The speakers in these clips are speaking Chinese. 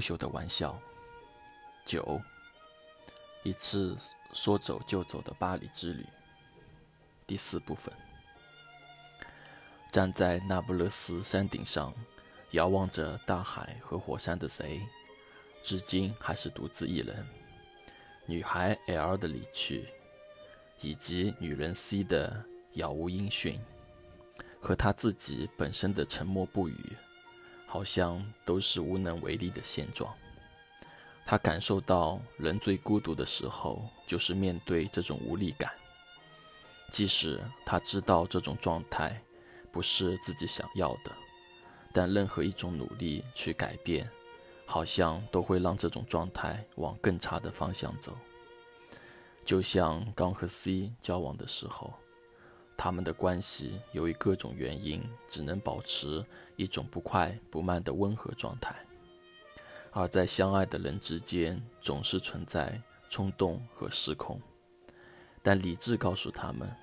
不朽的玩笑。九，一次说走就走的巴黎之旅。第四部分。站在那不勒斯山顶上，遥望着大海和火山的谁，至今还是独自一人。女孩 L 的离去，以及女人 C 的杳无音讯，和他自己本身的沉默不语，好像都是无能为力的现状。他感受到人最孤独的时候，就是面对这种无力感。即使他知道这种状态不是自己想要的，但任何一种努力去改变。好像都会让这种状态往更差的方向走。就像刚和 C 交往的时候，他们的关系由于各种原因，只能保持一种不快不慢的温和状态。而在相爱的人之间，总是存在冲动和失控。但理智告诉他们，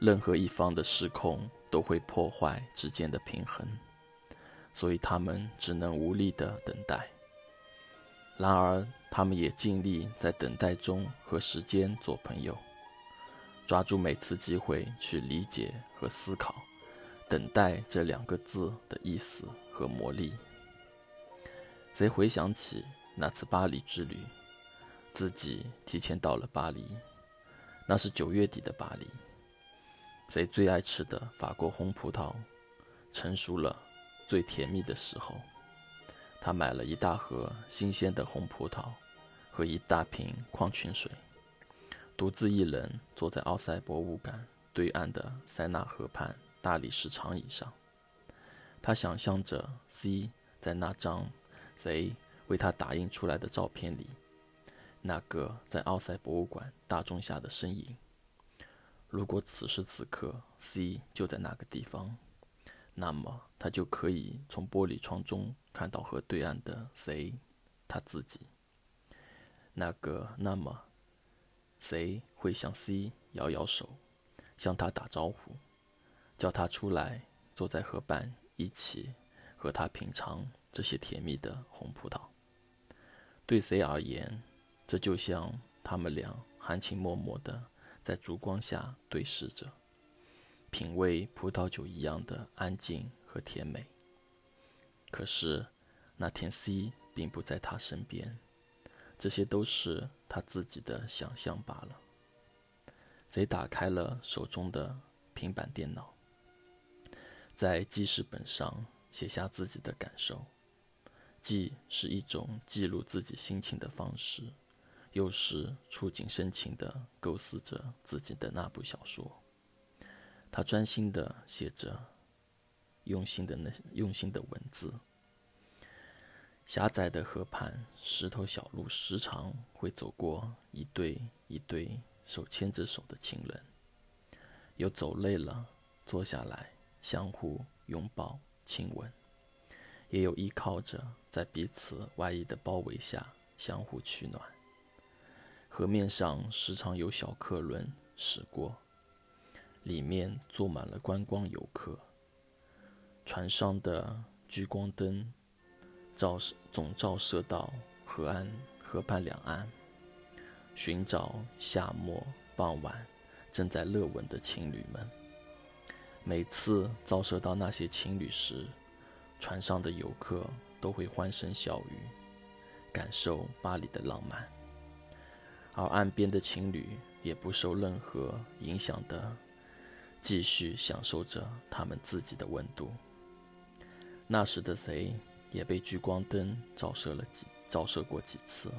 任何一方的失控都会破坏之间的平衡，所以他们只能无力地等待。然而，他们也尽力在等待中和时间做朋友，抓住每次机会去理解和思考“等待”这两个字的意思和魔力。谁回想起那次巴黎之旅，自己提前到了巴黎，那是九月底的巴黎。谁最爱吃的法国红葡萄成熟了，最甜蜜的时候。他买了一大盒新鲜的红葡萄和一大瓶矿泉水，独自一人坐在奥赛博物馆对岸的塞纳河畔大理石长椅上。他想象着 C 在那张谁为他打印出来的照片里，那个在奥赛博物馆大钟下的身影。如果此时此刻 C 就在那个地方。那么他就可以从玻璃窗中看到河对岸的谁，他自己。那个那么，谁会向 C 摇摇手，向他打招呼，叫他出来坐在河畔，一起和他品尝这些甜蜜的红葡萄。对谁而言，这就像他们俩含情脉脉的在烛光下对视着。品味葡萄酒一样的安静和甜美。可是那天 C 并不在他身边，这些都是他自己的想象罢了。贼打开了手中的平板电脑，在记事本上写下自己的感受，既是一种记录自己心情的方式，又是触景生情的构思着自己的那部小说。他专心地写着，用心的那用心的文字。狭窄的河畔，石头小路，时常会走过一对一对手牵着手的情人，有走累了坐下来相互拥抱亲吻，也有依靠着在彼此外衣的包围下相互取暖。河面上时常有小客轮驶过。里面坐满了观光游客。船上的聚光灯照射总照射到河岸、河畔两岸，寻找夏末傍晚正在热吻的情侣们。每次照射到那些情侣时，船上的游客都会欢声笑语，感受巴黎的浪漫，而岸边的情侣也不受任何影响的。继续享受着他们自己的温度。那时的谁也被聚光灯照射了几照射过几次，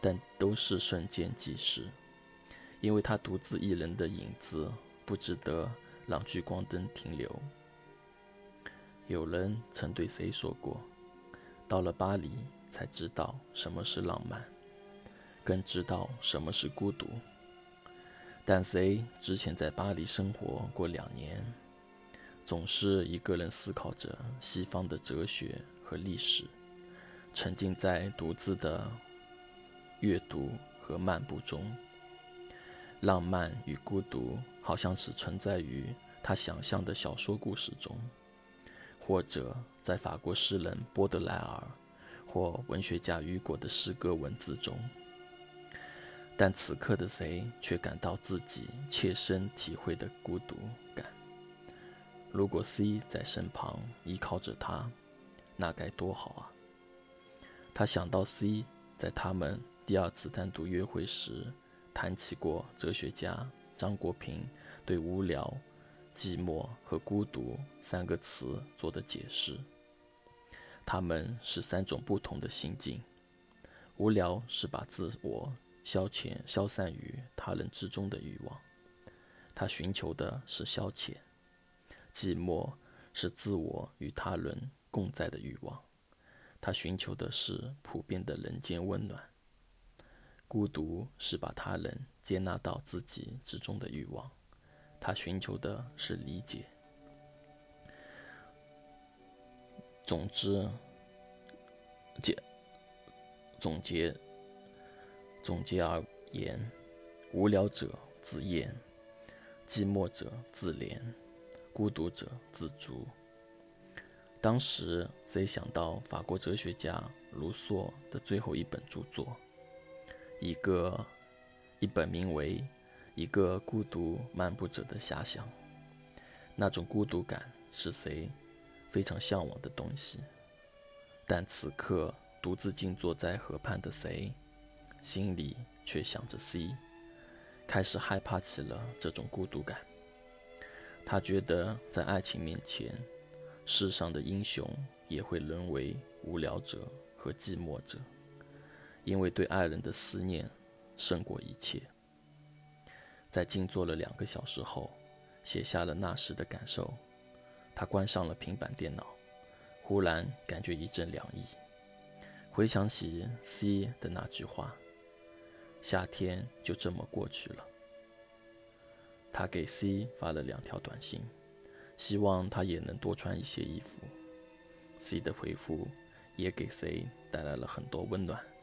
但都是瞬间即逝，因为他独自一人的影子不值得让聚光灯停留。有人曾对谁说过：“到了巴黎才知道什么是浪漫，更知道什么是孤独。”但谁之前在巴黎生活过两年，总是一个人思考着西方的哲学和历史，沉浸在独自的阅读和漫步中。浪漫与孤独好像只存在于他想象的小说故事中，或者在法国诗人波德莱尔或文学家雨果的诗歌文字中。但此刻的 C 却感到自己切身体会的孤独感。如果 C 在身旁依靠着他，那该多好啊！他想到 C 在他们第二次单独约会时谈起过哲学家张国平对无聊、寂寞和孤独三个词做的解释。他们是三种不同的心境：无聊是把自我。消遣、消散于他人之中的欲望，他寻求的是消遣；寂寞是自我与他人共在的欲望，他寻求的是普遍的人间温暖；孤独是把他人接纳到自己之中的欲望，他寻求的是理解。总之，结总结。总结而言，无聊者自厌，寂寞者自怜，孤独者自足。当时谁想到法国哲学家卢梭的最后一本著作，一个一本名为《一个孤独漫步者的遐想》。那种孤独感是谁非常向往的东西，但此刻独自静坐在河畔的谁。心里却想着 C，开始害怕起了这种孤独感。他觉得在爱情面前，世上的英雄也会沦为无聊者和寂寞者，因为对爱人的思念胜过一切。在静坐了两个小时后，写下了那时的感受。他关上了平板电脑，忽然感觉一阵凉意，回想起 C 的那句话。夏天就这么过去了。他给 C 发了两条短信，希望他也能多穿一些衣服。C 的回复也给 C 带来了很多温暖。